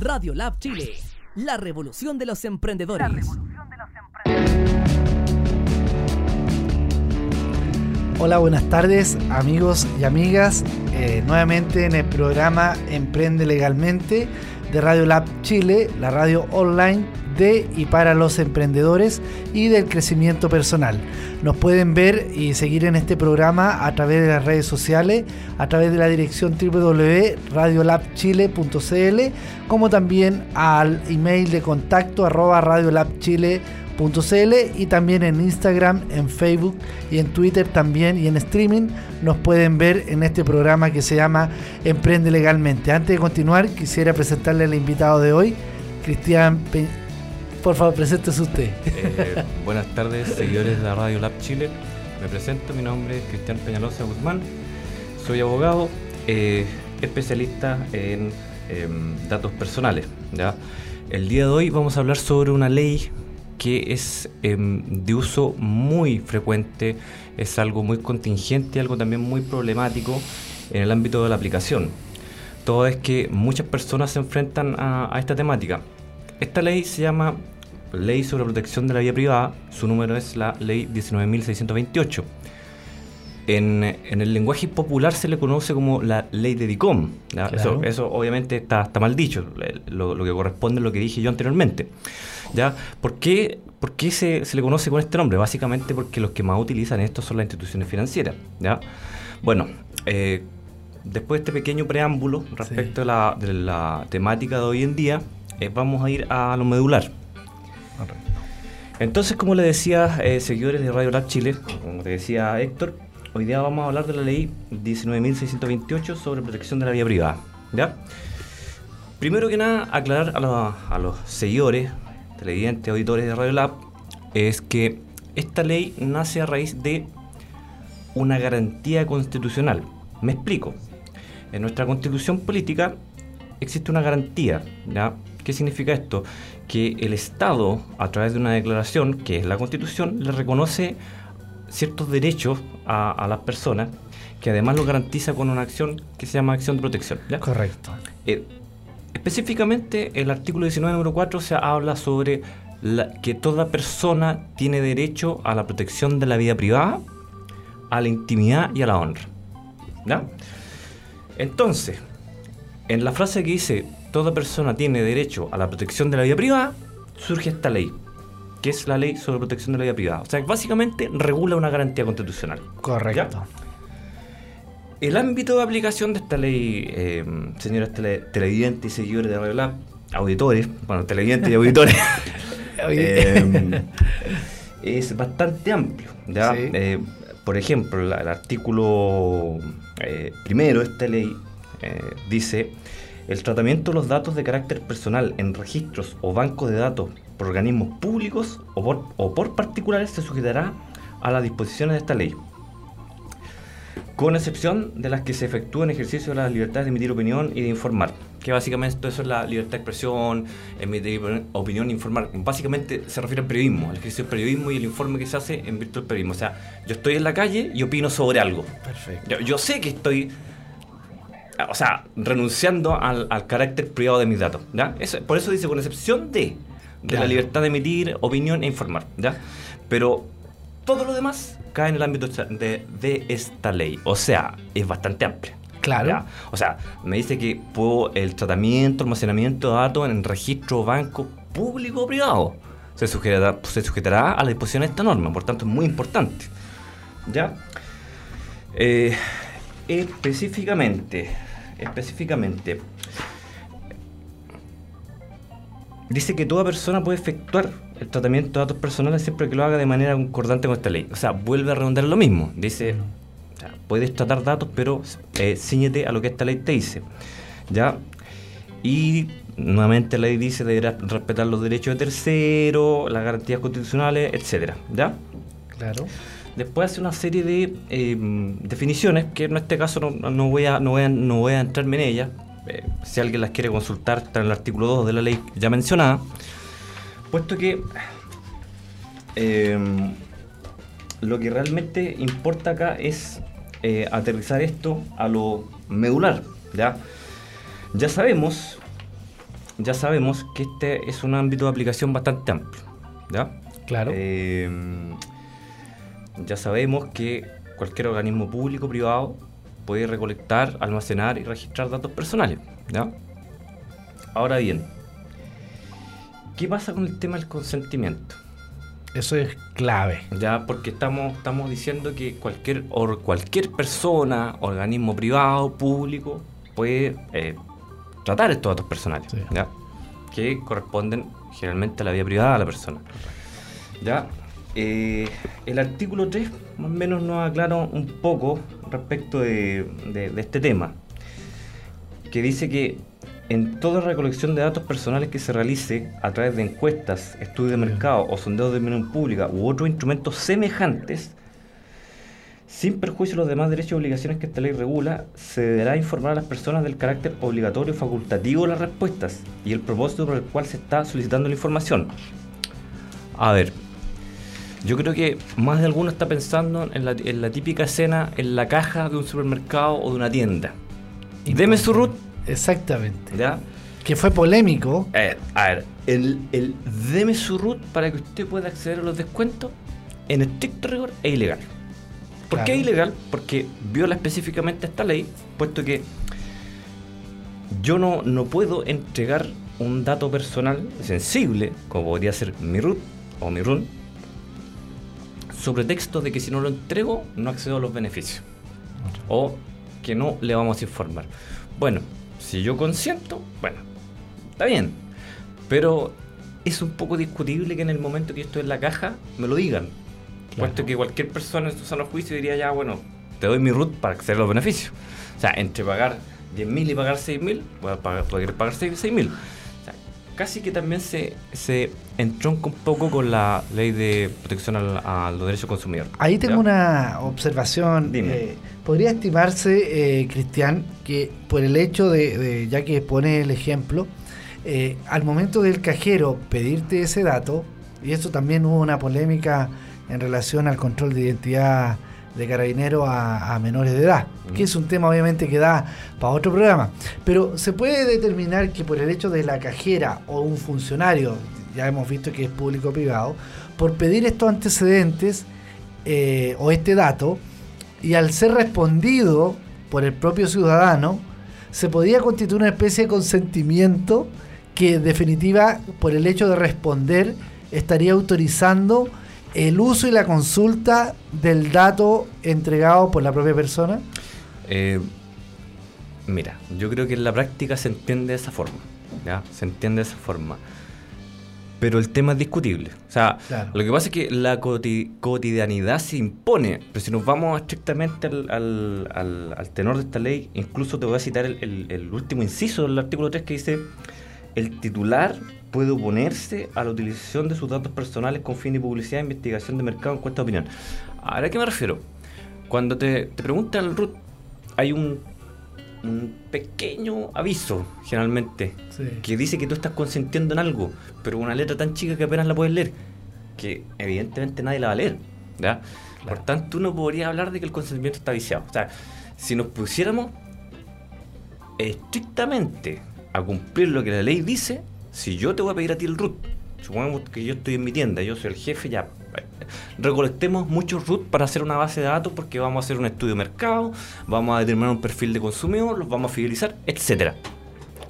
Radio Lab Chile, la revolución de los emprendedores. Hola, buenas tardes amigos y amigas. Eh, nuevamente en el programa Emprende Legalmente de Radio Lab Chile, la radio online de y para los emprendedores y del crecimiento personal. Nos pueden ver y seguir en este programa a través de las redes sociales, a través de la dirección www.radiolabchile.cl, como también al email de contacto arroba radiolabchile.cl y también en Instagram, en Facebook y en Twitter también y en streaming nos pueden ver en este programa que se llama Emprende Legalmente. Antes de continuar, quisiera presentarle al invitado de hoy, Cristian Por favor, preséntese usted. Eh, buenas tardes, seguidores de la Radio Lab Chile. Me presento, mi nombre es Cristian Peñalosa Guzmán. Soy abogado, eh, especialista en em, datos personales. ¿ya? El día de hoy vamos a hablar sobre una ley que es em, de uso muy frecuente, es algo muy contingente, algo también muy problemático en el ámbito de la aplicación. Todo es que muchas personas se enfrentan a, esta temática. Esta ley se llama Ley sobre Protección de la Vida Privada, su número es la Ley 19.628. En, en, el lenguaje popular se le conoce como la ley de DICOM. Eso, obviamente está, está mal dicho, lo, lo, que corresponde a lo que dije yo anteriormente. ¿ya? ¿Por qué, se, le conoce con este nombre? Básicamente porque los que más utilizan esto son las instituciones financieras. ¿ya? Bueno, eh, después de este pequeño preámbulo respecto a la, de la temática de hoy en día, eh, vamos a ir a lo medular. Entonces, como le decía, eh, seguidores de Radio Lab Chile, como te decía Héctor, hoy día vamos a hablar de la ley 19.628 sobre protección de la vida privada. ¿ya? Primero que nada, aclarar a, a los seguidores televidentes, auditores de Radio Lab, es que esta ley nace a raíz de una garantía constitucional. Me explico. En nuestra constitución política existe una garantía. ¿ya? ¿Qué significa esto? Que el Estado, a través de una declaración, que es la constitución, le reconoce ciertos derechos a, las personas, que además lo garantiza con una acción que se llama acción de protección. Correcto. Eh, Específicamente, el artículo 19, número 4, se habla sobre que toda persona tiene derecho a la protección de la vida privada, a la intimidad y a la honra. ¿Ya? Entonces, en la frase que dice toda persona tiene derecho a la protección de la vida privada, surge esta ley, que es la ley sobre protección de la vida privada. O sea, básicamente regula una garantía constitucional. Correcto. El ámbito de aplicación de esta ley, eh, señores televidentes y seguidores de Lab, auditores, bueno, televidentes y auditores, eh, es bastante amplio. Eh, por ejemplo, el artículo primero de esta ley dice, el tratamiento de los datos de carácter personal en registros o bancos de datos por organismos públicos o por, o por particulares se sujetará a las disposiciones de esta ley con excepción de las que se efectúan ejercicio de la libertad de emitir opinión y de informar. Que básicamente eso es la libertad de expresión, emitir opinión, informar. Básicamente se refiere al periodismo, al ejercicio del periodismo y el informe que se hace en virtud del periodismo. O sea, yo estoy en la calle y opino sobre algo. Perfecto. Yo, sé que estoy, o sea, renunciando al, carácter privado de mis datos. ¿ya? Eso, por eso dice, con excepción de, de la libertad de emitir opinión e informar. ¿ya? Pero todo lo demás cae en el ámbito de, esta ley. O sea, es bastante amplia. Claro. O sea, me dice que puedo, el tratamiento, almacenamiento de datos en registro banco público o privado se sujetará, se sujetará a la disposición de esta norma. Por tanto, es muy importante. ¿Ya? Eh, específicamente, específicamente, dice que toda persona puede efectuar el tratamiento de datos personales siempre que lo haga de manera concordante con esta ley. O sea, vuelve a redondar lo mismo. Dice, puedes tratar datos, pero eh, ciñete a lo que esta ley te dice. ¿Ya? Y nuevamente la ley dice deberá respetar los derechos de terceros, las garantías constitucionales, etcétera. ¿Ya? Claro. Después hace una serie de em, definiciones que en este caso no, voy a, no, voy a, no voy a entrarme en ellas. Eh, si alguien las quiere consultar, está en el artículo 2 de la ley ya mencionada puesto que em, lo que realmente importa acá es eh, aterrizar esto a lo medular. ¿ya? ya sabemos ya sabemos que este es un ámbito de aplicación bastante amplio. ¿ya? Claro. Eh, ya sabemos que cualquier organismo público o privado puede recolectar, almacenar y registrar datos personales. ¿ya? Ahora bien, ¿qué pasa con el tema del consentimiento? Eso es clave. Ya, porque estamos, estamos diciendo que cualquier, or, cualquier persona, organismo privado, público, puede eh, tratar estos datos personales, Sí. ¿ya? que corresponden generalmente a la vida privada de la persona. ¿ya? Eh, el artículo 3 más o menos nos aclara un poco respecto de, de- de este tema, que dice que en toda recolección de datos personales que se realice a través de encuestas, estudios de mercado o sondeos de opinión pública u otros instrumentos semejantes, sin perjuicio de los demás derechos y obligaciones que esta ley regula, se deberá informar a las personas del carácter obligatorio y facultativo de las respuestas y el propósito por el cual se está solicitando la información. A ver, yo creo que más de alguno está pensando en la, en la típica escena en la caja de un supermercado o de una tienda. Deme su root, Exactamente. ¿ya? Que fue polémico. Eh, a ver, el, el deme su root para que usted pueda acceder a los descuentos, en estricto rigor, es ilegal. ¿Por qué es ilegal? Porque viola específicamente esta ley, puesto que yo no, no puedo entregar un dato personal sensible, como podría ser mi root o mi run, sobre texto de que si no lo entrego, no accedo a los beneficios. O que no le vamos a informar. Bueno, si yo consiento, bueno, está bien. Pero es un poco discutible que en el momento que yo estoy en la caja me lo digan. Claro. Puesto que cualquier persona en su sano juicio diría ya, bueno, te doy mi root para acceder a los beneficios. O sea, entre pagar 10.000 y pagar 6.000, voy a pagar, poder pagar 6.000. Casi que también se, se entronca un poco con la ley de protección al- a los derechos consumidores. Ahí tengo ¿ya? una observación. Dime. eh, Podría estimarse, eh, Cristian, que por el hecho de, de- ya que pone el ejemplo, eh, al momento del cajero pedirte ese dato, y eso también hubo una polémica en relación al control de identidad de carabinero a, a menores de edad, que es un tema obviamente que da para otro programa, pero se puede determinar que por el hecho de la cajera o un funcionario, ya hemos visto que es público o privado, por pedir estos antecedentes eh, o este dato, y al ser respondido por el propio ciudadano, se podía constituir una especie de consentimiento que en definitiva, por el hecho de responder, estaría autorizando el uso y la consulta del dato entregado por la propia persona. Eh, mira, yo creo que en la práctica se entiende de esa forma. ¿ya? Se entiende de esa forma. Pero el tema es discutible. O sea, Claro. lo que pasa es que la coti- cotidianidad se impone. Pero si nos vamos estrictamente al, al- al- al tenor de esta ley, incluso te voy a citar el, el- el último inciso del artículo 3 que dice: el titular puede oponerse a la utilización de sus datos personales con fin de publicidad, investigación de mercado, encuesta de opinión. ¿Ahora a qué me refiero? Cuando te, te preguntan el root, hay un, un pequeño aviso, generalmente, que dice que tú estás consintiendo en algo, pero una letra tan chica que apenas la puedes leer, que evidentemente nadie la va a leer. ¿ya? Por tanto, uno podría hablar de que el consentimiento está viciado. O sea, si nos pusiéramos estrictamente a cumplir lo que la ley dice, si yo te voy a pedir a ti el root, supongamos que yo estoy en mi tienda, yo soy el jefe, ya recolectemos muchos root para hacer una base de datos porque vamos a hacer un estudio de mercado, vamos a determinar un perfil de consumidor, los vamos a fidelizar, etcétera.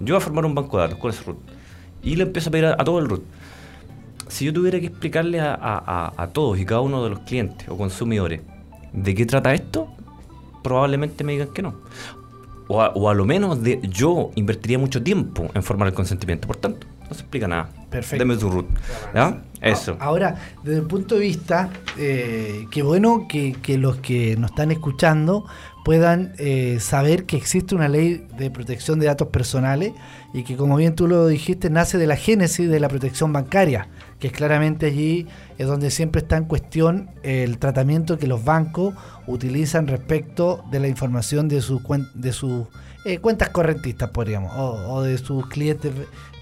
Yo voy a formar un banco de datos con ese root y le empiezo a pedir a, a todo el root. Si yo tuviera que explicarle a todos y cada uno de los clientes o consumidores de qué trata esto, probablemente me digan que no. O a, o a lo menos de, yo invertiría mucho tiempo en formar el consentimiento. Por tanto, no se explica nada. Perfecto. Deme su root. ¿Ya? Eso. A- Ahora, desde el punto de vista, eh, qué bueno que, que los que nos están escuchando puedan eh, saber que existe una ley de protección de datos personales y que, como bien tú lo dijiste, nace de la génesis de la protección bancaria, que es claramente allí es donde siempre está en cuestión el tratamiento que los bancos utilizan respecto de la información de sus de sus eh, cuentas correntistas, podríamos, o, o de sus clientes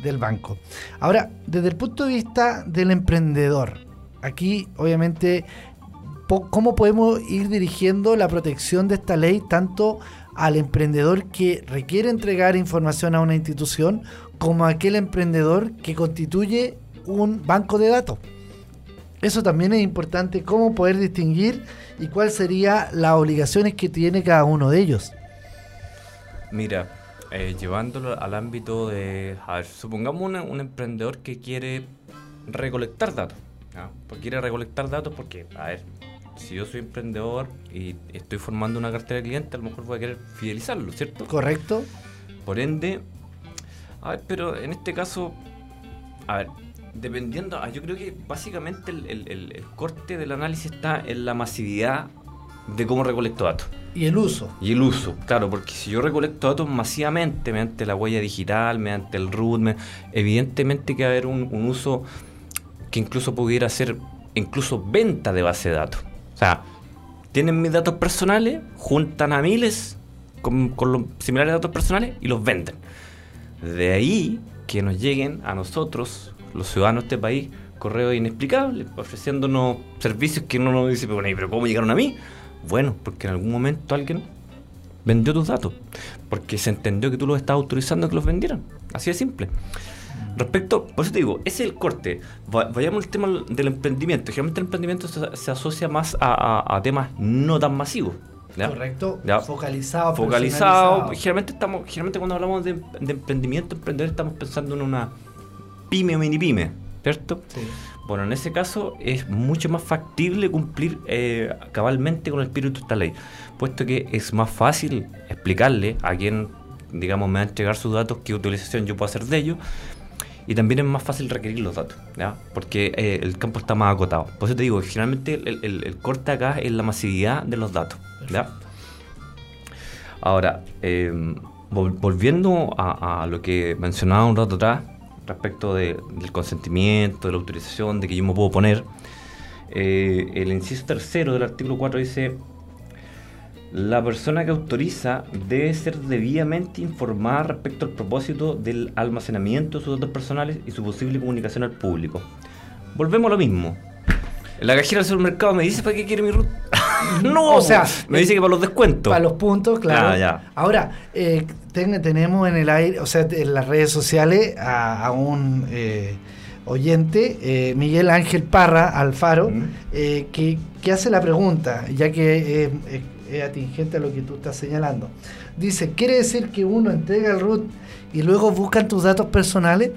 del banco. Ahora, desde el punto de vista del emprendedor, aquí obviamente, ¿cómo podemos ir dirigiendo la protección de esta ley tanto al emprendedor que requiere entregar información a una institución como aquel emprendedor que constituye un banco de datos. Eso también es importante, cómo poder distinguir y cuáles serían las obligaciones que tiene cada uno de ellos. Mira, eh, llevándolo al ámbito de, a ver, supongamos un emprendedor que quiere recolectar datos. Pues quiere recolectar datos porque, a ver, si yo soy emprendedor y estoy formando una cartera de clientes, a lo mejor voy a querer fidelizarlo, ¿cierto? Correcto. Por ende, a ver, pero en este caso, a ver, dependiendo, ah, yo creo que básicamente el, corte del análisis está en la masividad de cómo recolecto datos. Y el uso. Y el uso, claro, porque si yo recolecto datos masivamente, mediante la huella digital, mediante el root, evidentemente que va a haber un, uso que incluso pudiera ser incluso venta de base de datos. O sea, tienen mis datos personales, juntan a miles con, con los similares datos personales y los venden. De ahí que nos lleguen a nosotros los ciudadanos de este país correos inexplicables, ofreciéndonos servicios que uno nos dice, pero, pero ¿cómo llegaron a mí? Bueno, porque en algún momento alguien vendió tus datos, porque se entendió que tú los estabas autorizando a que los vendieran. Así de simple. Respecto, por eso te digo, ese es el corte. Vayamos al tema del emprendimiento. Generalmente el emprendimiento se, asocia más a, temas no tan masivos. Correcto. Focalizado. Focalizado. Generalmente, estamos, generalmente cuando hablamos de, de emprendimiento, emprender, estamos pensando en una pyme o mini pyme, ¿cierto? Sí. Bueno, en ese caso es mucho más factible cumplir eh, cabalmente con el espíritu de esta ley, puesto que es más fácil explicarle a quien, digamos, me va a entregar sus datos qué utilización yo puedo hacer de ellos, y también es más fácil requerir los datos, ¿ya? porque eh, el campo está más acotado. Por eso te digo, generalmente el, corte acá es la masividad de los datos. ¿ya? Ahora, eh, volviendo a, a, lo que mencionaba un rato atrás, respecto del consentimiento, de la autorización, de que yo me puedo poner. Eh, el inciso tercero del artículo 4 dice, la persona que autoriza debe ser debidamente informada respecto al propósito del almacenamiento de sus datos personales y su posible comunicación al público. Volvemos a lo mismo. La cajera del supermercado me dice para qué quiere mi root. no, o sea, me dice que para los descuentos. Para los puntos, claro. Ah, Ahora, eh, tenemos en el aire, o sea, en las redes sociales a, un eh, oyente, eh, Miguel Ángel Parra Alfaro, que, hace la pregunta, ya que es atingente a lo que tú estás señalando. Dice, ¿quiere decir que uno entrega el root y luego buscan tus datos personales?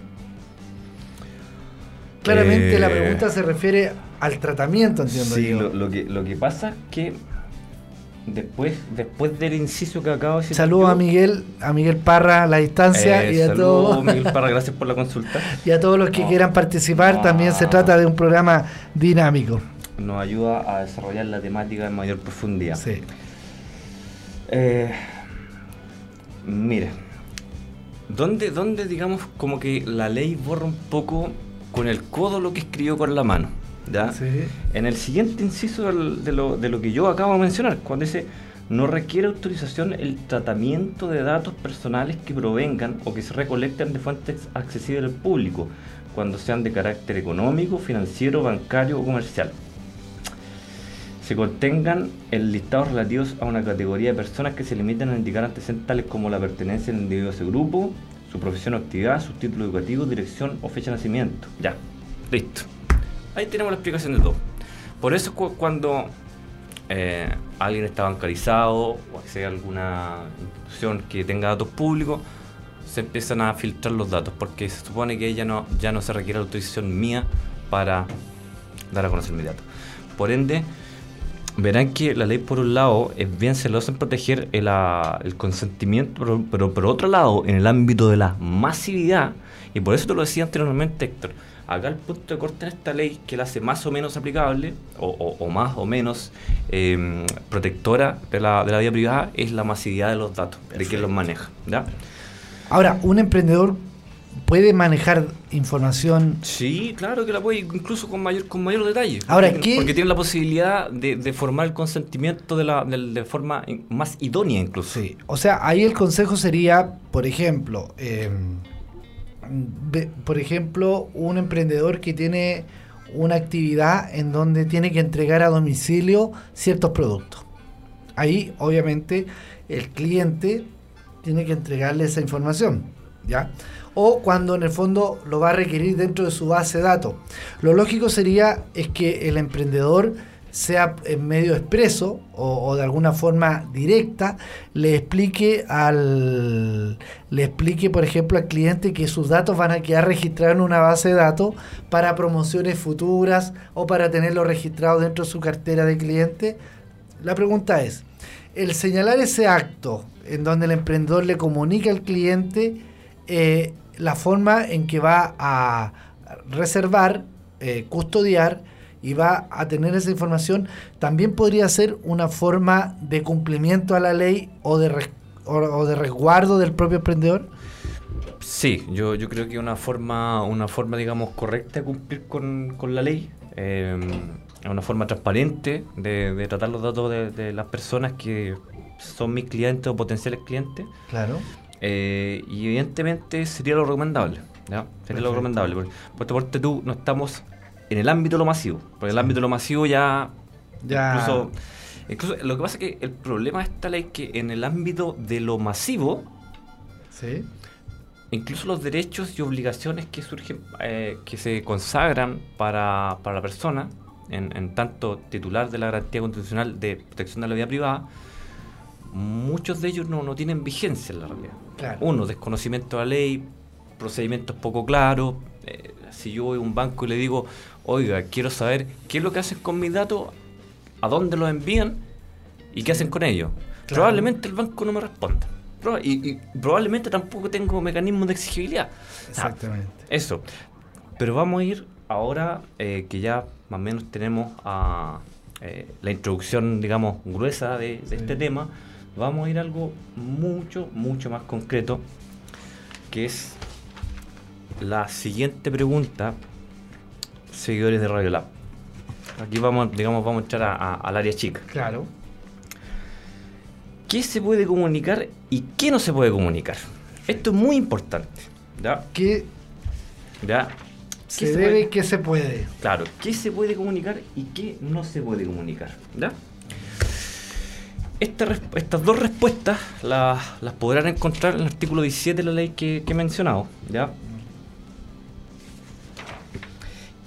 Claramente la pregunta se refiere al tratamiento, entiendo sí, Lo, lo, que, lo que pasa es que después, después del inciso que acabo de decir. Saludos a Miguel, a Miguel Parra a la distancia eh, y a todos. Miguel Parra, gracias por la consulta. Y a todos los que quieran participar, también se trata de un programa dinámico. Nos ayuda a desarrollar la temática en mayor profundidad. Sí. Eh, mire, ¿dónde, ¿dónde, digamos, como que la ley borra un poco con el codo lo que escribió con la mano? En el siguiente inciso de, lo, de lo que yo acabo de mencionar, cuando dice no requiere autorización el tratamiento de datos personales que provengan o que se recolecten de fuentes accesibles al público, cuando sean de carácter económico, financiero, bancario o comercial. Se contengan el listado relativos a una categoría de personas que se limitan a indicar antecedentes tales como la pertenencia del individuo a ese grupo, su profesión o actividad, su título educativo, dirección o fecha de nacimiento. Ya, listo. Ahí tenemos la explicación de todo. Por eso cuando eh, alguien está bancarizado o sea alguna institución que tenga datos públicos, se empiezan a filtrar los datos porque se supone que ya no, ya no se requiere la autorización mía para dar a conocer mi datos. Por ende, verán que la ley por un lado es bien celosa en proteger el, ah, consentimiento, pero, pero, por otro lado, en el ámbito de la masividad, y por eso te lo decía anteriormente Héctor, Acá el punto de corte en esta ley que la hace más o menos aplicable, o, más o menos em, protectora de la, de la, vida privada, es la masividad de los datos, de quien los maneja. ¿ya? Ahora, un emprendedor puede manejar información. Sí, claro que la puede, incluso con mayor con mayor detalle. Ahora, porque, porque tiene la posibilidad de, formar el consentimiento de, la, de, forma más idónea, incluso. Sí, o sea, ahí el consejo sería, por ejemplo, eh, por ejemplo, un emprendedor que tiene una actividad en donde tiene que entregar a domicilio ciertos productos. ahí obviamente el cliente tiene que entregarle esa información, ¿ya? O cuando en el fondo lo va a requerir dentro de su base de datos. Lo lógico sería es que el emprendedor sea en medio expreso o, de alguna forma directa, le explique al le explique, por ejemplo, al cliente que sus datos van a quedar registrados en una base de datos para promociones futuras o para tenerlo registrado dentro de su cartera de cliente. La pregunta es, el señalar ese acto en donde el emprendedor le comunica al cliente eh, la forma en que va a reservar, eh, custodiar, y va a tener esa información, también podría ser una forma de cumplimiento a la ley o de, o, de resguardo del propio emprendedor? Sí, yo, yo creo que una forma, una forma, digamos, correcta de cumplir con, con la ley, eh, una forma transparente de, tratar los datos de, las personas que son mis clientes o potenciales clientes. Claro. Eh, y evidentemente sería lo recomendable. Sería lo recomendable. Porque, por tú no estamos en el ámbito de lo masivo. Porque el ámbito de lo masivo ya. ya... Incluso, lo que pasa es que el problema de esta ley es que en el ámbito de lo masivo. Sí. Incluso los derechos y obligaciones que surgen, eh, que se consagran para, para la persona, en, tanto titular de la garantía constitucional de protección de la vida privada, muchos de ellos no, no tienen vigencia en la realidad. Uno, desconocimiento de la ley, procedimientos poco claros. Eh, si yo voy a un banco y le digo, oiga, quiero saber qué es lo que hacen con mis datos, a dónde los envían y qué hacen con ellos. Probablemente el banco no me responda. Y, probablemente tampoco tengo mecanismos de exigibilidad. Exactamente. eso. Pero vamos a ir ahora eh, que ya más o menos tenemos a, eh, la introducción, digamos, gruesa de, este tema, vamos a ir a algo mucho, mucho más concreto, que es la siguiente pregunta seguidores de Radio Lab. Aquí vamos, digamos, vamos a entrar al área chica. Claro. ¿Qué se puede comunicar y qué no se puede comunicar? Esto es muy importante. ¿ya? ¿Qué ¿Ya? se, debe y qué se puede? Claro, ¿qué se puede comunicar y qué no se puede comunicar? ¿ya? estas dos respuestas las, podrán encontrar en el artículo 17 de la ley que, que he mencionado. ¿ya?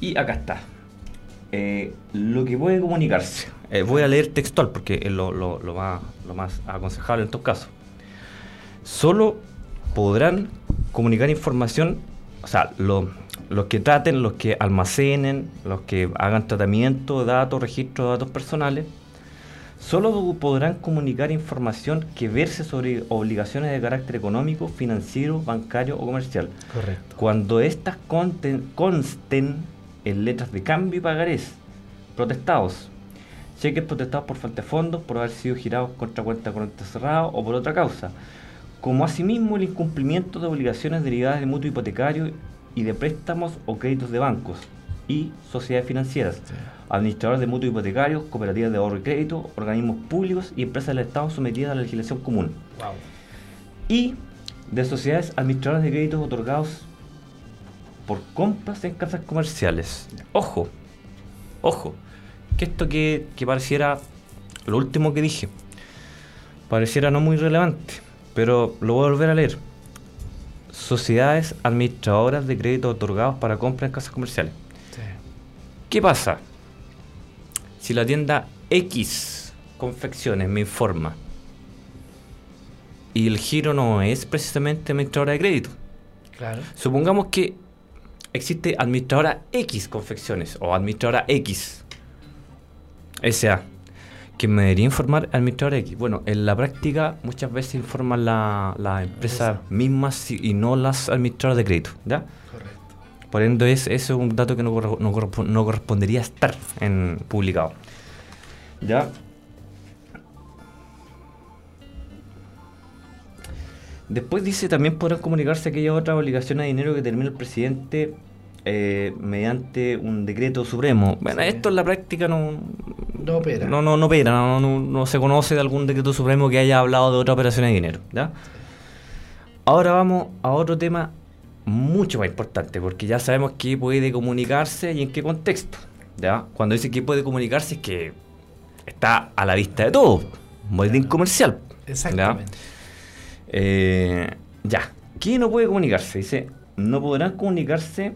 Y acá está. Eh, lo que puede comunicarse. Eh, voy a leer textual porque es lo, más, lo más aconsejable en estos casos. Solo podrán comunicar información, o sea, los que traten, los que almacenen, los que hagan tratamiento de datos, registro de datos personales, solo podrán comunicar información que verse sobre obligaciones de carácter económico, financiero, bancario o comercial. Correcto. Cuando éstas consten en letras de cambio y pagarés. Protestados, cheques protestados por falta de fondos, por haber sido girados contra cuenta corriente cerrada o por otra causa, como asimismo el incumplimiento de obligaciones derivadas de mutuo hipotecario y de préstamos o créditos de bancos y sociedades financieras, administradores de mutuo hipotecarios, cooperativas de ahorro y crédito, organismos públicos y empresas del Estado sometidas a la legislación común. Y de sociedades administradoras de créditos otorgados por compras en casas comerciales. Ojo, ojo, que esto que, pareciera lo último que dije, pareciera no muy relevante, pero lo voy a volver a leer. Sociedades administradoras de créditos otorgados para compras en casas comerciales. ¿Qué pasa? Si la tienda X Confecciones me informa y el giro no es precisamente administradora de crédito. Claro. Supongamos que existe administradora X confecciones o administradora X SA. que me debería informar administradora X? Bueno, en la práctica muchas veces informan las la empresas mismas y no las administradoras de crédito, ¿ya? Correcto. Por ende, es, eso es un dato que no, no, correspondería estar en publicado. ¿Ya? Después dice, también podrán comunicarse aquellas otras obligaciones de dinero que termina el presidente eh, mediante un decreto supremo. Bueno, esto en la práctica no, no opera. No, no, no opera, no, se conoce de algún decreto supremo que haya hablado de otra operación de dinero. ¿ya? Ahora vamos a otro tema mucho más importante, porque ya sabemos que puede comunicarse y en qué contexto. ¿ya? Cuando dice que puede comunicarse es que está a la vista de todo. boletín comercial. Exactamente. Eh, ya. ¿Quién no puede comunicarse? Dice, no podrán comunicarse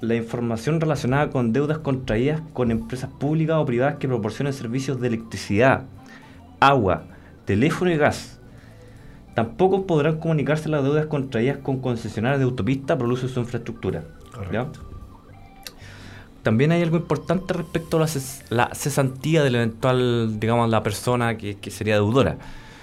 la información relacionada con deudas contraídas con empresas públicas o privadas que proporcionen servicios de electricidad, agua, teléfono y gas. Tampoco podrán comunicarse las deudas contraídas con concesionarios de autopista por el uso de su infraestructura. ¿ya? Correcto. También hay algo importante respecto a la, ces- la cesantía del eventual, digamos, la persona que, que sería deudora.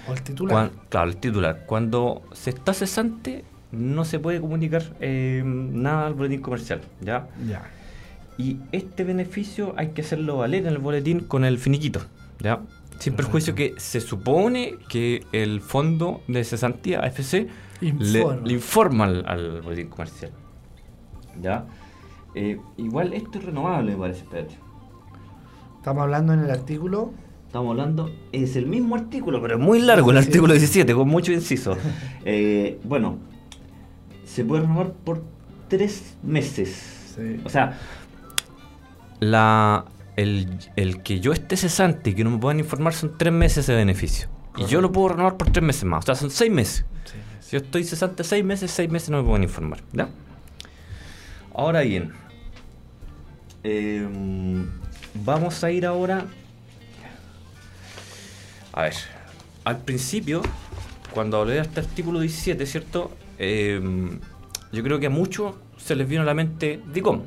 O el titular. Claro, el titular. Cuando se está cesante, no se puede comunicar eh, nada al boletín comercial, ¿ya? Ya. Y este beneficio hay que hacerlo valer en el boletín con el finiquito, ¿ya? Sin perjuicio que se supone que el fondo de cesantía, AFC, le, Informa. le informa al, al boletín comercial, ¿ya? Eh, igual esto es renovable, me parece. Estamos hablando en el artículo. Estamos hablando, es el mismo artículo, pero es muy largo el artículo 17, con muchos incisos. Eh, bueno, se puede renovar por tres meses. Sí. O sea, la, el, el que yo esté cesante y que no me puedan informar son tres meses de beneficio. Y yo lo puedo renovar por tres meses más. O sea, son seis meses. Sí, Si yo estoy cesante seis meses, seis meses no me pueden informar. ¿ya? Ahora bien, em, vamos a ir ahora. A ver, al principio, cuando hablé de este artículo 17, ¿cierto? Em, yo creo que a muchos se les vino a la mente DICOM,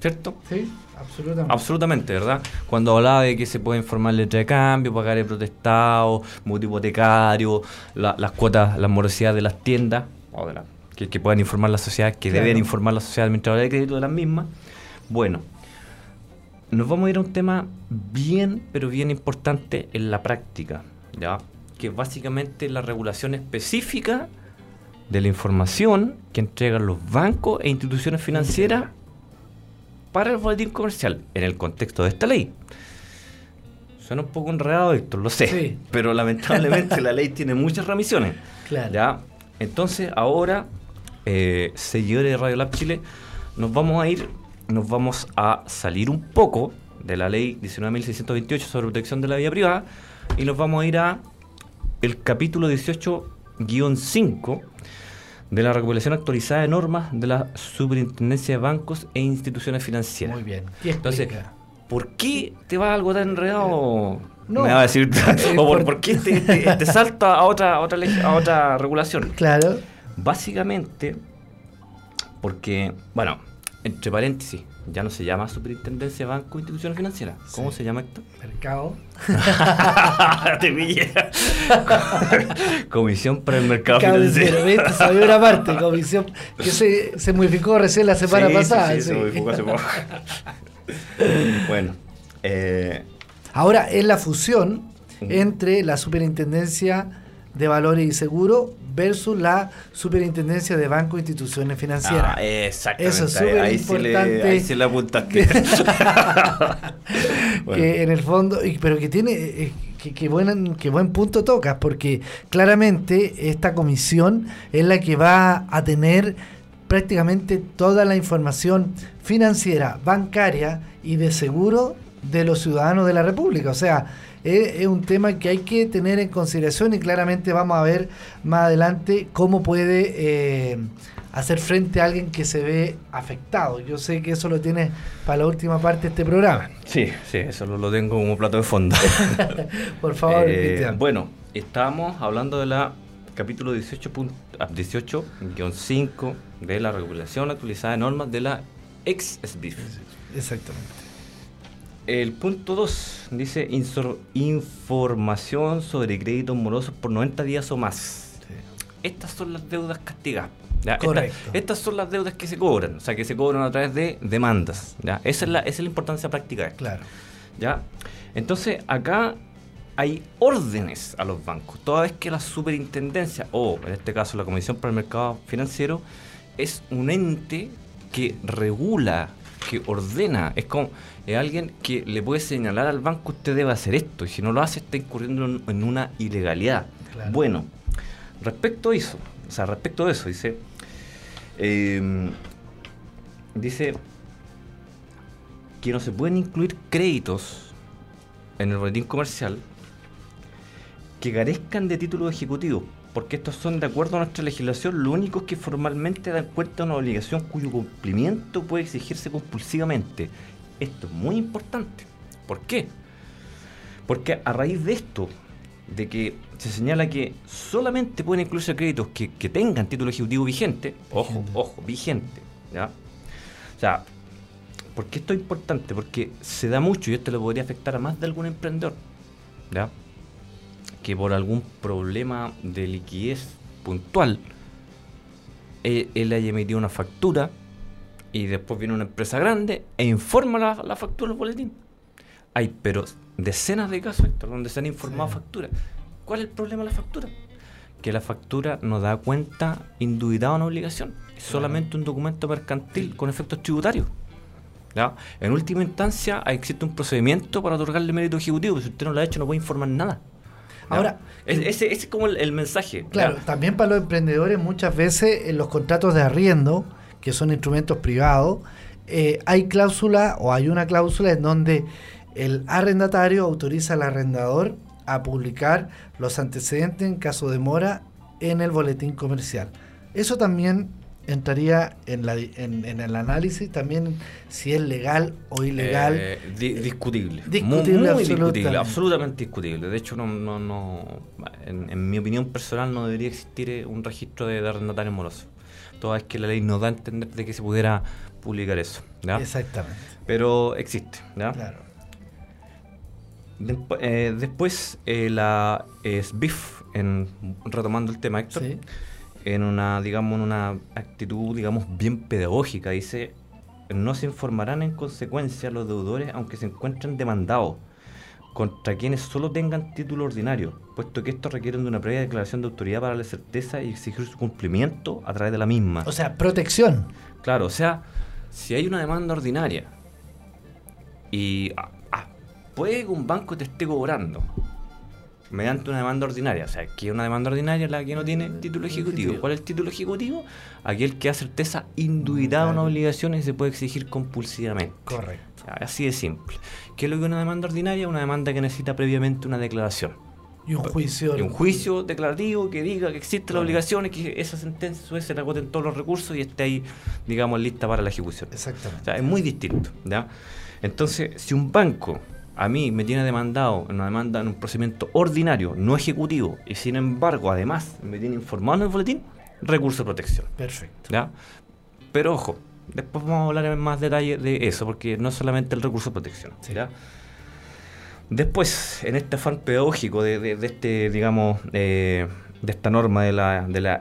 ¿cierto? Sí, absolutamente. Absolutamente, ¿verdad? Cuando hablaba de que se puede informar letra de cambio, pagar el protestado, mutuo hipotecario, la- las cuotas, las morosidades de las tiendas, o de la- que, que puedan informar las sociedades, que Claro. deben informar las sociedades administradoras de crédito de las mismas. Bueno, nos vamos a ir a un tema bien, pero bien importante en la práctica, ¿ya? Que es básicamente la regulación específica de la información que entregan los bancos e instituciones financieras para el boletín comercial en el contexto de esta ley. Suena un poco enredado, Héctor, lo sé, Sí. pero lamentablemente la ley tiene muchas ramisiones. Claro. ¿ya? Entonces, ahora, eh, seguidores de Radio Lab Chile, nos vamos a ir, nos vamos a salir un poco de la ley 19.628 sobre protección de la vida privada y nos vamos a ir a el capítulo 18-5 de la recopilación actualizada de normas de la Superintendencia de Bancos e Instituciones Financieras. Muy bien. ¿Qué Entonces? ¿por qué te va algo tan enredado? No. Me va a decir, Eh, o por, por- qué te, te- te salta a otra, a otra, a otra regulación. Claro. Básicamente, porque, bueno, entre paréntesis, ya no se llama Superintendencia de Banco e Instituciones Financieras. ¿Cómo Sí. se llama esto? Mercado. Te pillé. Comisión para el Mercado Cable Financiero. ¿viste? Sabía una parte, comisión, que se, se modificó recién la semana Sí, pasada. sí, sí, se modificó hace poco. bueno, eh, Ahora es la fusión entre la Superintendencia de Valores y Seguros versus la Superintendencia de Banco e Instituciones Financieras. Ah, exactamente. Eso es ahí- súper ahí, sí le, importante. ahí sí le apuntaste. Bueno. que en el fondo, pero que tiene, eh, que, que buen, que buen punto tocas, porque claramente esta comisión es la que va a tener prácticamente toda la información financiera, bancaria y de seguro de los ciudadanos de la República. O sea, es, es un tema que hay que tener en consideración y claramente vamos a ver más adelante cómo puede eh, hacer frente a alguien que se ve afectado. Yo sé que eso lo tienes para la última parte de este programa. Sí, sí, eso lo, tengo como plato de fondo. Por favor, Eh, Cristian. bueno, estábamos hablando de la capítulo 18 punto- ah, 18-5 de la regulación actualizada de normas de la ex SBIF. Exactamente. El punto 2 dice información sobre créditos morosos por 90 días o más. Estas son las deudas castigadas. Correcto. Estas, son las deudas que se cobran, o sea, que se cobran a través de demandas. ¿ya? Esa, es la, esa es la importancia práctica. Claro. ¿ya? Entonces, acá hay órdenes a los bancos. Toda vez que la superintendencia, o en este caso la Comisión para el Mercado Financiero, es un ente que regula, que ordena. Es como es alguien que le puede señalar al banco usted debe hacer esto, y si no lo hace está incurriendo en, en una ilegalidad. Claro. Bueno, respecto a eso, o sea, respecto a eso, dice, eh, dice que no se pueden incluir créditos en el boletín comercial que carezcan de título ejecutivo, porque estos son, de acuerdo a nuestra legislación, los únicos que formalmente dan cuenta de una obligación cuyo cumplimiento puede exigirse compulsivamente. Esto es muy importante. ¿Por qué? Porque a raíz de esto, de que se señala que solamente pueden incluirse créditos que, que tengan título ejecutivo vigente, ojo, Vigente. ojo, vigente, ¿ya? O sea, ¿por qué esto es importante? Porque se da mucho, y esto le podría afectar a más de algún emprendedor, ¿ya? Que por algún problema de liquidez puntual, él, él haya emitido una factura y después viene una empresa grande e informa la, la factura al boletín. Hay pero decenas de casos Héctor, donde se han informado Sí. facturas. ¿Cuál es el problema de la factura? Que la factura no da cuenta induidada a una obligación. Es solamente un documento mercantil con efectos tributarios. ¿ya? En última instancia, existe un procedimiento para otorgarle mérito ejecutivo. Si usted no lo ha hecho, no puede informar nada. Ahora- Es- ese, ese es como el, el mensaje. ¿ya? Claro, también para los emprendedores muchas veces en los contratos de arriendo, que son instrumentos privados, eh, hay cláusula o hay una cláusula en donde el arrendatario autoriza al arrendador a publicar los antecedentes en caso de mora en el boletín comercial. Eso también entraría en, la, en, en el análisis también si es legal o ilegal. Eh, di- discutible. Discutible, muy, muy absolutamente. discutible, absolutamente discutible. De hecho, no, no, no en, en mi opinión personal no debería existir eh, un registro de, arrendatarios morosos. Toda vez que la ley no da a entender de que se pudiera publicar eso. ¿ya? Exactamente. Pero existe. ¿ya? Claro. Eh, después, eh, la SBIF, en, retomando el tema, Héctor, Sí. En una, digamos, en una actitud, digamos, bien pedagógica, dice, no se informarán en consecuencia los deudores aunque se encuentren demandados contra quienes solo tengan título ordinario, puesto que estos requieren de una previa declaración de autoridad para la certeza y exigir su cumplimiento a través de la misma. O sea, protección. Claro, o sea, si hay una demanda ordinaria y ah, ah, puede que un banco te esté cobrando mediante una demanda ordinaria, o sea, que una demanda ordinaria es la que no tiene título ejecutivo. ¿Cuál es el título ejecutivo? Aquel que da certeza induidada a una Claro. obligación y se puede exigir compulsivamente. Correcto. Así de simple. ¿Qué es lo que es una demanda ordinaria? Una demanda que necesita previamente una declaración. Y un juicio. Y un juicio declarativo que diga que existe la obligación y que esa sentencia a su vez, se agoten todos los recursos y esté ahí, digamos, lista para la ejecución. O Exactamente. sea, es muy distinto. ¿ya? Entonces, si un banco a mí me tiene demandado en una demanda en un procedimiento ordinario, no ejecutivo, y sin embargo, además, me tiene informado en el boletín, recurso de protección. Perfecto. ¿ya? Pero ojo, después vamos a hablar en más detalle de eso, porque no es solamente el recurso de protección. Sí. ¿ya? Después, en este afán pedagógico de, de- de este, digamos, eh, de esta norma de la, de la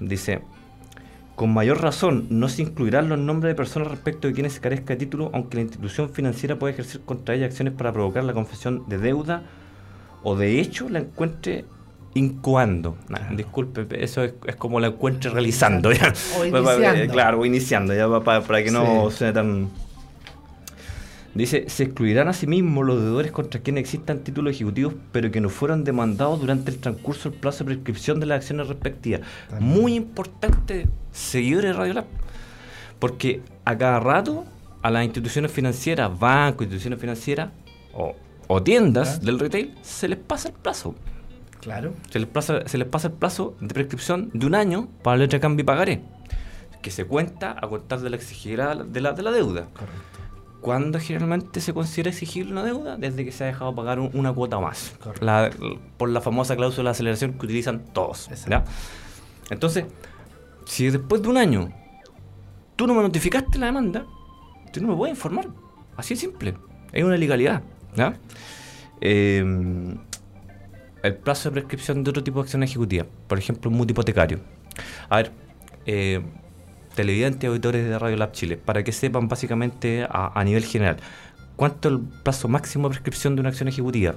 dice, con mayor razón no se incluirán los nombres de personas respecto de quienes se carezca de título, aunque la institución financiera puede ejercer contra ella acciones para provocar la confesión de deuda o de hecho la encuentre incoando. Nah. Disculpe, eso es, es como la encuentre realizando. ¿ya? O pa- iniciando. claro, o iniciando, ya pa- pa- para que no Sí. sea tan... Dice, se excluirán asimismo los deudores contra quienes existan títulos ejecutivos, pero que no fueron demandados durante el transcurso del plazo de prescripción de las acciones respectivas. También. Muy importante, seguidores de Radio Lab, porque a cada rato a las instituciones financieras, bancos, instituciones financieras o, o tiendas del retail, se les pasa el plazo. Claro. Se les, pasa, se les pasa el plazo de prescripción de un año para la letra de cambio y pagaré, que se cuenta a contar de la exigibilidad de la, de la deuda. Correcto. ¿Cuándo generalmente se considera exigible una deuda? Desde que se ha dejado pagar un- una cuota más. La- por la famosa cláusula de aceleración que utilizan todos. Entonces, si después de un año tú no me notificaste la demanda, tú no me puedes informar. Así de simple. Es una ilegalidad. ¿ya? Eh, el plazo de prescripción de otro tipo de acción ejecutiva, por ejemplo, un mutuo hipotecario. A ver, eh, televidentes y auditores de Radio Lab Chile, para que sepan básicamente a, a nivel general, ¿cuánto es el plazo máximo de prescripción de una acción ejecutiva?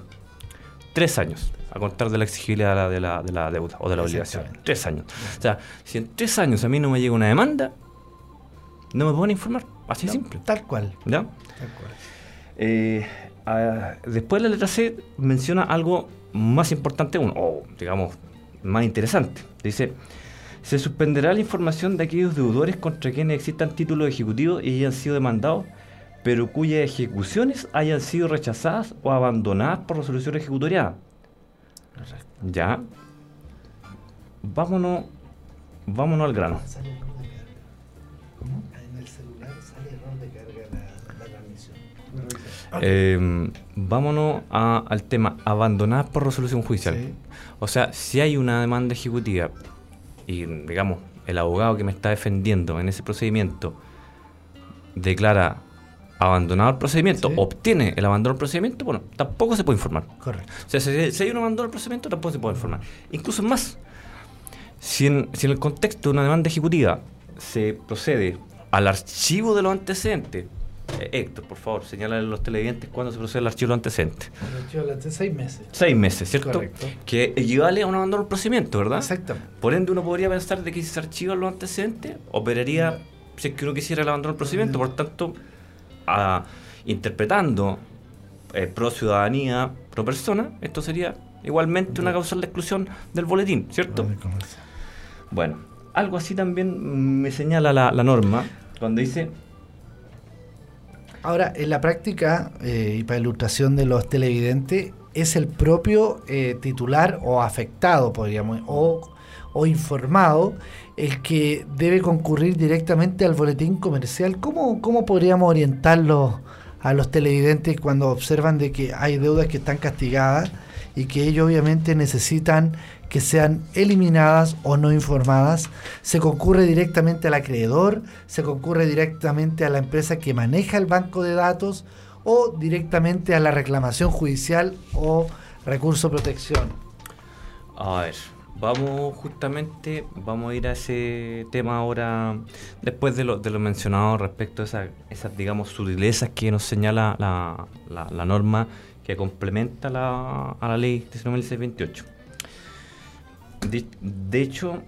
Tres años, a contar de la exigibilidad de la, de la, de la deuda o de la obligación. Tres años. O sea, si en tres años a mí no me llega una demanda, no me pueden informar. Así de No, simple. Tal cual. ¿Ya? Tal cual. Eh, después la letra C menciona algo más importante aún, o digamos, más interesante. Dice, se suspenderá la información de aquellos deudores contra quienes existan títulos ejecutivos y hayan sido demandados, pero cuyas ejecuciones hayan sido rechazadas o abandonadas por resolución ejecutoriada. Ya. Vámonos, vámonos al grano. Sale error de carga. ¿Cómo? En el celular sale error de carga la, la transmisión. Eh, vámonos a- al tema abandonar por resolución judicial. Sí. O sea, si hay una demanda ejecutiva y, digamos, el abogado que me está defendiendo en ese procedimiento declara abandonado el procedimiento, Sí. obtiene el abandono del procedimiento, bueno, tampoco se puede informar. Correcto. O sea, si, si hay un abandono del procedimiento, tampoco se puede informar. Incluso más, si en, si en el contexto de una demanda ejecutiva se procede al archivo de los antecedentes, eh, Héctor, por favor, señala a los televidentes cuándo se procede al archivo antecedentes. El archivo de seis meses. Seis meses, ¿cierto? Correcto. Que equivale a un abandono del procedimiento, ¿verdad? Exactamente. Por ende, uno podría pensar de que si se archivan los antecedentes, operaría si es que uno quisiera el abandono del procedimiento. Por tanto, a- interpretando eh, pro ciudadanía, pro persona, esto sería igualmente una causal de exclusión del boletín, ¿cierto? Bueno, algo así también me señala la, la norma cuando dice Ahora, en la práctica, eh, y para ilustración de los televidentes, es el propio eh, titular o afectado, podríamos, o, o informado, el que debe concurrir directamente al boletín comercial. ¿Cómo, cómo podríamos orientarlo a los televidentes cuando observan de que hay deudas que están castigadas y que ellos obviamente necesitan que sean eliminadas o no informadas, se concurre directamente al acreedor, se concurre directamente a la empresa que maneja el banco de datos o directamente a la reclamación judicial o recurso protección. A ver, vamos justamente, vamos a ir a ese tema ahora, después de lo, de lo mencionado respecto a esa- esas, digamos, sutilezas que nos señala la, la- la norma que complementa la, a la ley 19.628. De, de hecho,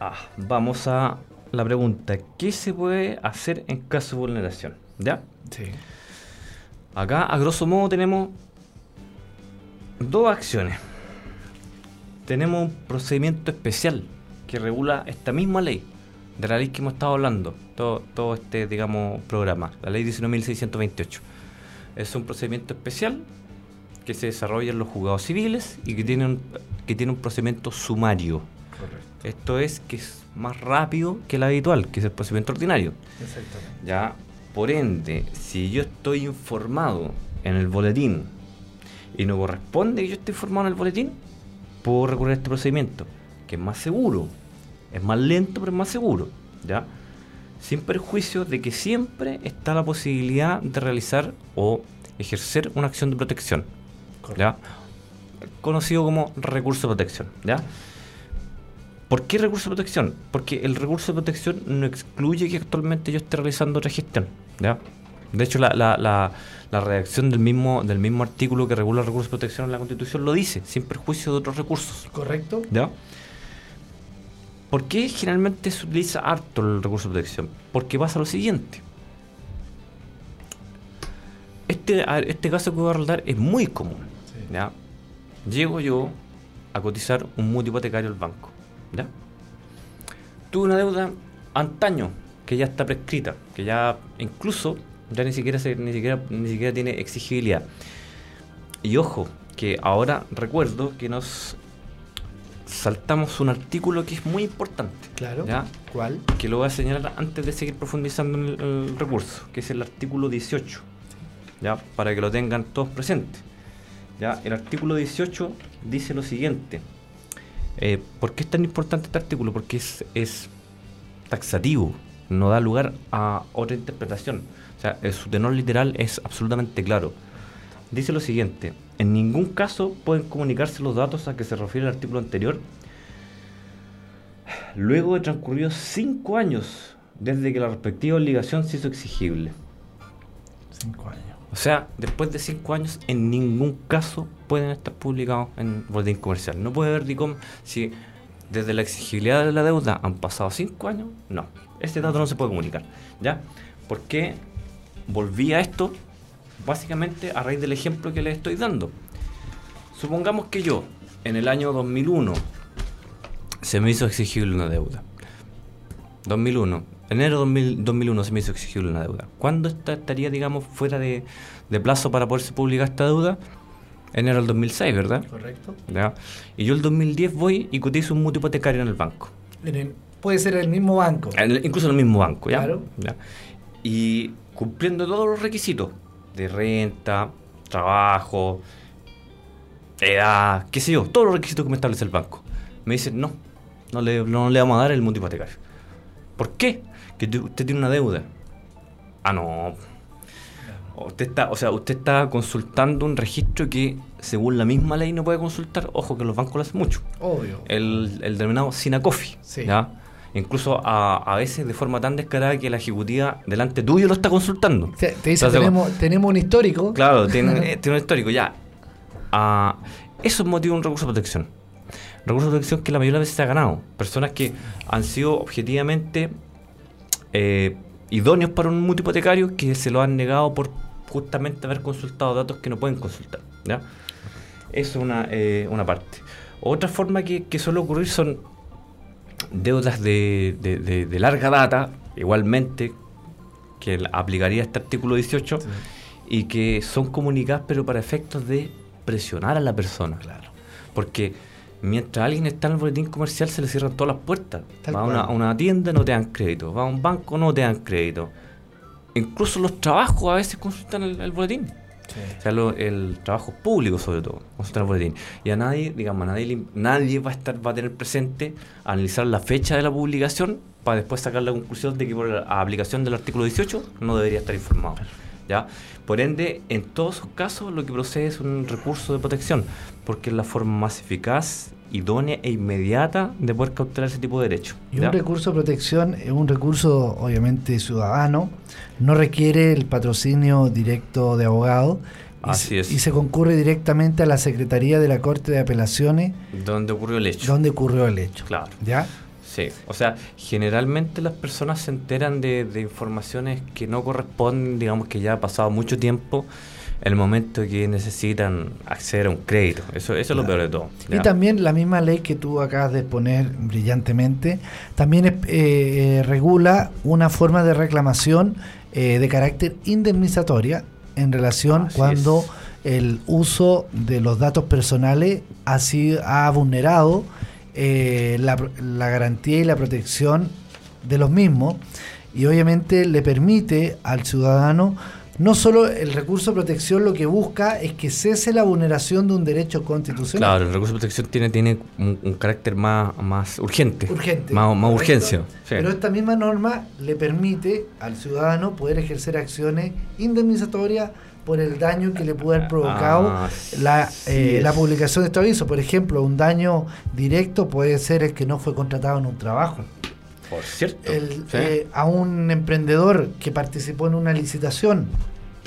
ah, vamos a la pregunta, ¿qué se puede hacer en caso de vulneración? ¿Ya? Sí. Acá, a grosso modo, tenemos dos acciones. Tenemos un procedimiento especial que regula esta misma ley, de la ley que hemos estado hablando, todo, todo este, digamos, programa, la ley 19.628. Es un procedimiento especial que se desarrolla en los juzgados civiles y que tiene un, que tiene un procedimiento sumario. Correcto. Esto es que es más rápido que el habitual, que es el procedimiento ordinario. Exactamente. Ya, por ende, si yo estoy informado en el boletín y no corresponde que yo esté informado en el boletín, puedo recurrir a este procedimiento, que es más seguro, es más lento, pero es más seguro, ¿ya? Sin perjuicio de que siempre está la posibilidad de realizar o ejercer una acción de protección, ¿ya? Conocido como recurso de protección, ¿ya? ¿Por qué recurso de protección? Porque el recurso de protección no excluye que actualmente yo esté realizando otra gestión. ¿ya? De hecho, la, la, la, la redacción del mismo, del mismo artículo que regula el recurso de protección en la Constitución lo dice, sin perjuicio de otros recursos. Correcto. ¿ya? ¿Por qué generalmente se utiliza harto el recurso de protección? Porque pasa lo siguiente. Este, este caso que voy a relatar es muy común. ¿Ya? Llego yo a cotizar un mutuo hipotecario al banco. ¿ya? Tuve una deuda antaño que ya está prescrita, que ya incluso ya ni siquiera, se- ni siquiera, ni siquiera tiene exigibilidad. Y ojo, que ahora recuerdo que nos saltamos un artículo que es muy importante, Claro. ¿ya? ¿Cuál? que lo voy a señalar antes de seguir profundizando en el, el recurso, que es el artículo 18, ¿ya? para que lo tengan todos presentes. ¿Ya? El artículo 18 dice lo siguiente. Eh, ¿Por qué es tan importante este artículo? Porque es, taxativo, no da lugar a otra interpretación. O sea, eh, su tenor literal es absolutamente claro. Dice lo siguiente, en ningún caso pueden comunicarse los datos a que se refiere el artículo anterior luego de transcurridos cinco años desde que la respectiva obligación se hizo exigible. Cinco años. O sea, después de cinco años, en ningún caso pueden estar publicados en boletín comercial. No puede haber DICOM si desde la exigibilidad de la deuda han pasado cinco años. No, este dato no se puede comunicar. ¿Ya? ¿Por qué volví a esto? Básicamente a raíz del ejemplo que les estoy dando. Supongamos que yo, en el año 2001, se me hizo exigible una deuda. 2001. Enero 2000 2001 se me hizo exigible una deuda. ¿Cuándo esta- estaría, digamos, fuera de, de plazo para poderse publicar esta deuda? enero del 2006, ¿verdad? Correcto. ¿Ya? Y yo el 2010 voy y cotizo un mutuo hipotecario en el banco. En el- puede ser el mismo banco. El- incluso en el mismo banco, ¿ya? Claro. ¿Ya? Y cumpliendo todos los requisitos de renta, trabajo, edad, qué sé yo, todos los requisitos que me establece el banco. Me dicen, no, no le, no le vamos a dar el mutuo hipotecario. ¿Por qué? Que te- usted tiene una deuda. Ah, no. Usted está, o sea, usted está consultando un registro que, según la misma ley, no puede consultar. Ojo que los bancos lo hacen mucho Obvio. el, el denominado Sinacofi. Sí. ¿ya? Incluso a, a veces de forma tan descarada que la ejecutiva delante tuyo lo está consultando. Te, te dice, Entonces, tenemos, tenemos un histórico. Claro, tiene, eh, tiene un histórico, ya. Ah, eso es motivo de un recurso de protección. Recurso de protección que la mayoría de las veces se ha ganado. Personas que han sido objetivamente eh, idóneos para un mutuo hipotecario que se lo han negado por justamente haber consultado datos que no pueden consultar. ¿ya? Eso es una, eh, una parte. Otra forma que, que suele ocurrir son deudas de, de- de- de larga data, igualmente, que aplicaría este artículo 18, y que son comunicadas pero para efectos de presionar a la persona. Claro. Porque mientras alguien está en el boletín comercial se le cierran todas las puertas. Tal va a una, a una tienda no te dan crédito, va a un banco no te dan crédito. Incluso los trabajos a veces consultan el, el boletín. O sea, lo- el trabajo público sobre todo, consultan el boletín. Y a nadie, digamos, a nadie, nadie va a estar, va a tener presente analizar la fecha de la publicación para después sacar la conclusión de que por la aplicación del artículo 18 no debería estar informado. ¿Ya? Por ende, en todos esos casos lo que procede es un recurso de protección, porque es la forma más eficaz, idónea e inmediata de poder cautelar ese tipo de derechos. Y un recurso de protección es un recurso obviamente ciudadano, no requiere el patrocinio directo de abogado y, Así se, es. y se concurre directamente a la Secretaría de la Corte de Apelaciones ¿Dónde ocurrió el hecho? donde ocurrió el hecho. Claro. ¿Ya? Sí, o sea, generalmente las personas se enteran de, de informaciones que no corresponden, digamos que ya ha pasado mucho tiempo, el momento que necesitan acceder a un crédito. Eso, eso es lo peor de todo. Y también la misma ley que tú acabas de exponer brillantemente, también eh, eh, regula una forma de reclamación eh, de carácter indemnizatoria en relación Así cuando es. el uso de los datos personales ha, sido, ha vulnerado eh, la, la garantía y la protección de los mismos y obviamente le permite al ciudadano no solo el recurso de protección lo que busca es que cese la vulneración de un derecho constitucional. Claro, el recurso de protección tiene, tiene un, un carácter más, más urgente. urgente. Más, más urgencia. sí. Pero esta misma norma le permite al ciudadano poder ejercer acciones indemnizatorias por el daño que le puede haber provocado Ah, la, así eh, la publicación de este aviso. Por ejemplo, un daño directo puede ser el que no fue contratado en un trabajo. Por cierto. El, sí. eh, a un emprendedor que participó en una licitación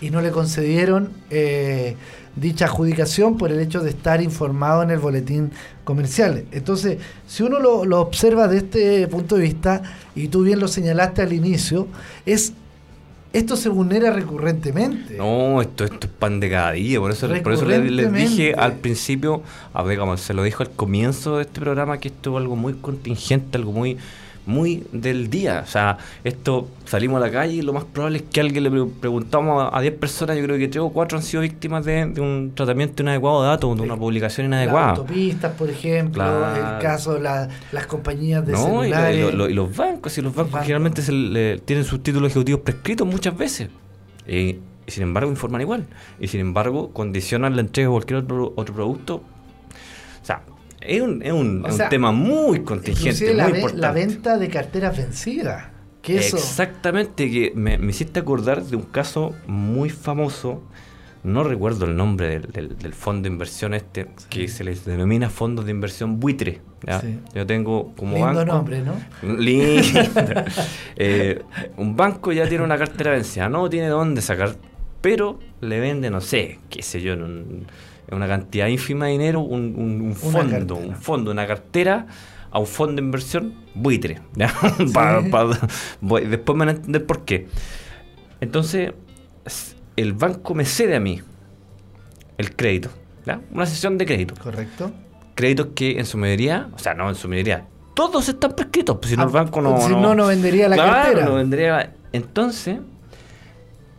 y no le concedieron eh, dicha adjudicación por el hecho de estar informado en el boletín comercial. Entonces, si uno lo, lo observa de este punto de vista, y tú bien lo señalaste al inicio, es esto se vulnera recurrentemente. No, esto, esto es pan de cada día, por eso, por eso les, les dije al principio, a ver, digamos, se lo dijo al comienzo de este programa que esto es algo muy contingente, algo muy muy del día. O sea, esto salimos a la calle y lo más probable es que alguien le pre- preguntamos a a 10 personas, yo creo que 3 o 4 han sido víctimas de, de un tratamiento inadecuado de datos, de una publicación Las inadecuada. autopistas, por ejemplo, el caso de la- las compañías de No, y, lo- y celulares. lo- y los bancos, y los bancos Bancos. generalmente se le- tienen sus títulos ejecutivos prescritos muchas veces. Y, y sin embargo informan igual. Y sin embargo condicionan la entrega de cualquier otro, otro producto. Es un, es un, tema muy contingente, la, muy ve- importante. la venta de carteras vencidas. Eso, Exactamente, que me, me hiciste acordar de un caso muy famoso, no recuerdo el nombre del, del- del fondo de inversión este, que se les denomina fondos de inversión buitre. ¿ya? Sí. Yo tengo como lindo banco... nombre, ¿no? Lindo. Eh, un banco ya tiene una cartera vencida, no tiene dónde sacar, pero le vende, no sé, qué sé yo, en, un- en una cantidad ínfima de dinero, un, un- fondo, un fondo, una cartera a un fondo de inversión buitre. ¿ya? Después me van a entender por qué. Entonces, el banco me cede a mí el crédito, ¿ya? una sesión de crédito Correcto. créditos que en su mayoría, o sea, no en su mayoría, todos están prescritos, pues si no Ah, el banco no... si no, no vendería la Claro, cartera. no vendría. Entonces,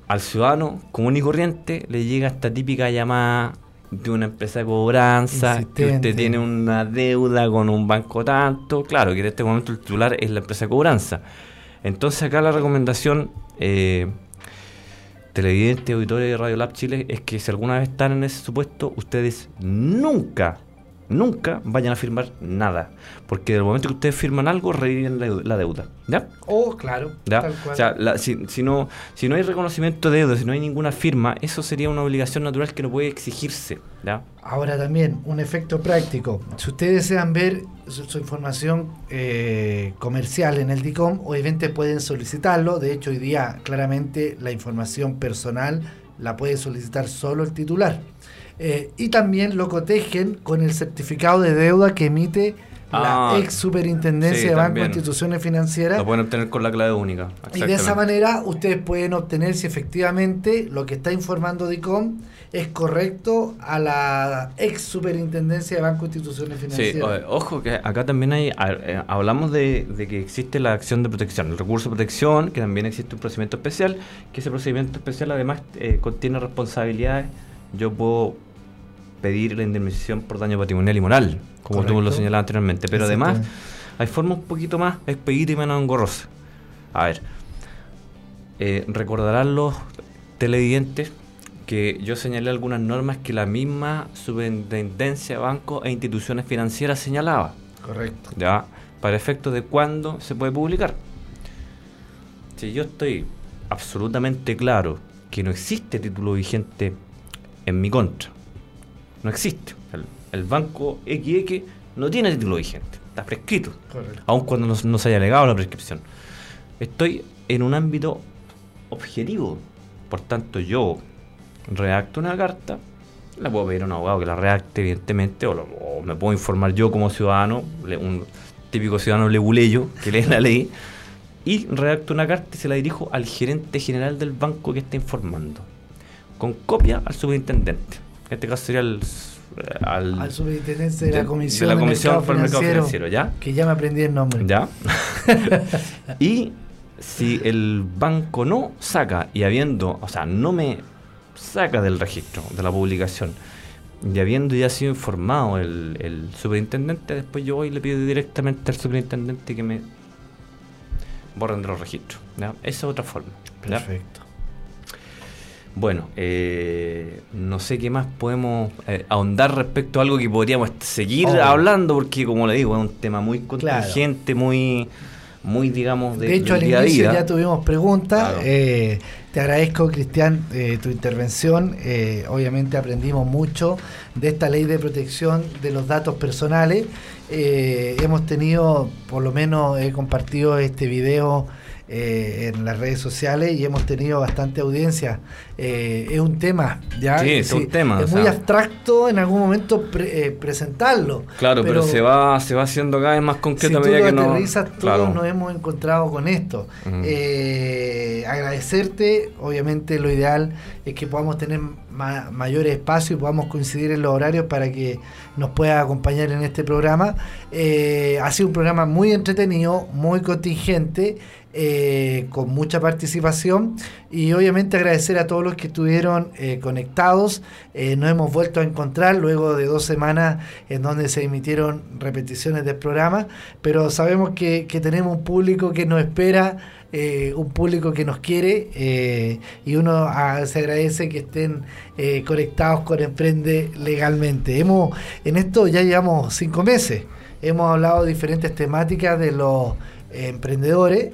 al ciudadano común y corriente le llega esta típica llamada de una empresa de cobranza, que usted tiene una deuda con un banco tanto, claro, que en este momento el titular es la empresa de cobranza. Entonces acá la recomendación, eh, televidentes, auditores de Radio Lab Chile, es que si alguna vez están en ese supuesto, ustedes nunca, nunca vayan a firmar nada. Porque del momento que ustedes firman algo, reviven la, la deuda. ¿Ya? Oh, claro. ¿Ya? tal cual. O sea, la- si, si no, si no hay reconocimiento de deuda, si no hay ninguna firma, eso sería una obligación natural que no puede exigirse. ¿ya? Ahora también, un efecto práctico. Si ustedes desean ver su, su información eh, comercial en el DICOM, obviamente pueden solicitarlo. De hecho, hoy día claramente la información personal la puede solicitar solo el titular. Eh, y también lo cotejen con el certificado de deuda que emite Ah, la ex superintendencia sí, de Banco también. e Instituciones Financieras. Lo pueden obtener con la clave única. Y de esa manera ustedes pueden obtener si efectivamente lo que está informando DICOM es correcto a la ex superintendencia de Banco e Instituciones Sí, Financieras. o- ojo que acá también hay, eh, hablamos de, de que existe la acción de protección, el recurso de protección, que también existe un procedimiento especial, que ese procedimiento especial además eh, contiene responsabilidades. Yo puedo pedir la indemnización por daño patrimonial y moral, como tú lo señalabas anteriormente, pero además hay formas un poquito más expedita y menos engorrosa. A ver, eh, recordarán los televidentes que yo señalé algunas normas que la misma superintendencia de bancos e instituciones financieras señalaba, Correcto. ¿ya? Para efectos de cuándo se puede publicar. Si yo estoy absolutamente claro que no existe título vigente en mi contra, no existe. El, el banco XX no tiene título vigente, está prescrito Correcto. aun cuando no, no se haya legado la prescripción. Estoy en un ámbito objetivo. Por tanto, yo redacto una carta, la puedo pedir a un abogado que la redacte, evidentemente, o, lo- o me puedo informar yo como ciudadano, un típico ciudadano leguleyo que lee la ley, y redacto una carta y se la dirijo al gerente general del banco que está informando, con copia al superintendente. En este caso sería el, eh, al, Al superintendencia de, de- la Comisión, de la Comisión Mercado para el Mercado Financiero, Financiero, ¿ya? que ya me aprendí el nombre. ¿Ya? y si el banco no saca, y habiendo, o sea, no me saca del registro, de la publicación, y habiendo ya sido informado el, el superintendente, después yo voy y le pido directamente al superintendente que me borren de los registros. ¿ya? Esa es otra forma. ¿ya? Perfecto. Bueno, eh, no sé qué más podemos eh, ahondar respecto a algo que podríamos seguir Oh. hablando, porque como le digo, es un tema muy Claro. contingente, muy, muy digamos, de, De, hecho, al día a inicio día. ya tuvimos preguntas. Claro. Eh, te agradezco, Cristian, eh, tu intervención. Eh, obviamente aprendimos mucho de esta ley de protección de los datos personales. Eh, hemos tenido, por lo menos he compartido este video eh, en las redes sociales y hemos tenido bastante audiencia. Eh, es un tema, ¿ya? Sí, es un tema, Es muy sea. abstracto en algún momento pre- eh, presentarlo. Claro, pero, se va se va haciendo cada vez más Si concreto a medida que no. todos Claro. nos hemos encontrado con esto. Agradecerte, obviamente lo ideal es que podamos tener ma- mayores espacios y podamos coincidir en los horarios para que nos pueda acompañar en este programa. Eh, ha sido un programa muy entretenido, muy contingente, eh, con mucha participación y obviamente agradecer a todos los que estuvieron eh, conectados. Eh, nos hemos vuelto a encontrar luego de dos semanas en donde se emitieron repeticiones del programa, pero sabemos que tenemos un público que nos espera, eh, un público que nos quiere eh, y uno ah, se agradece que estén eh, conectados con Emprende legalmente. Hemos, en esto ya llevamos cinco meses, hemos hablado de diferentes temáticas de los emprendedores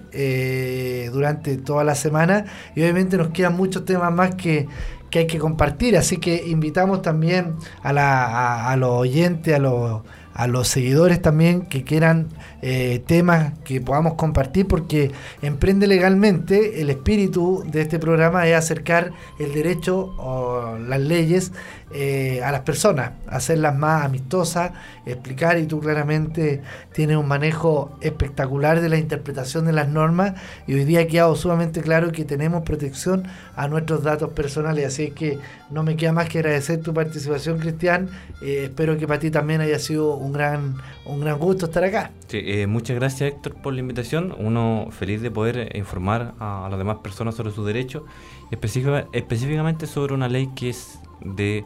durante toda la semana y obviamente nos quedan muchos temas más que, que hay que compartir, así que invitamos también a, la, a los oyentes, a los, a los seguidores también que quieran eh, temas que podamos compartir porque Emprende Legalmente, el espíritu de este programa es acercar el derecho o las leyes eh, a las personas, hacerlas más amistosas, explicar y tú claramente tienes un manejo espectacular de la interpretación de las normas y hoy día ha quedado sumamente claro que tenemos protección a nuestros datos personales, así que no me queda más que agradecer tu participación Cristian, Eh, espero que para ti también haya sido un gran, un gran gusto estar acá. Sí, eh, muchas gracias Héctor por la invitación. Uno feliz de poder eh, informar a, a las demás personas sobre sus derechos, específica- específicamente sobre una ley que es de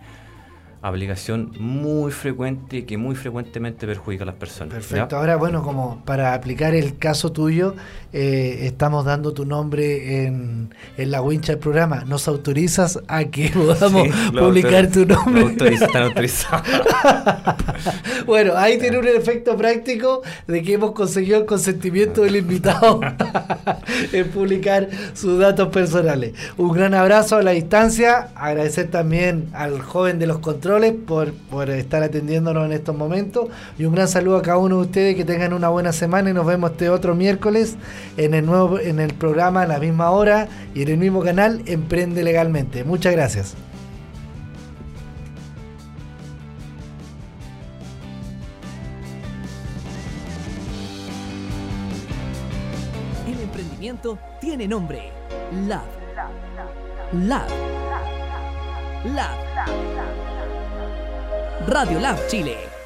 aplicación muy frecuente que muy frecuentemente perjudica a las personas. Perfecto. Ahora, bueno, como para aplicar el caso tuyo, eh, estamos dando tu nombre en, en, la wincha del programa. ¿Nos autorizas a que podamos publicar tu nombre? Autoriza, están autorizados. bueno, ahí tiene un efecto práctico de que hemos conseguido el consentimiento del invitado en publicar sus datos personales. Un gran abrazo a la distancia. Agradecer también al joven de los controles por, estar atendiéndonos en estos momentos. Y un gran saludo a cada uno de ustedes, que tengan una buena semana y nos vemos este otro miércoles en el nuevo en el programa a la misma hora y en el mismo canal Emprende Legalmente. Muchas gracias. El emprendimiento tiene nombre. Lab. Lab. Lab. Radio Lab Chile.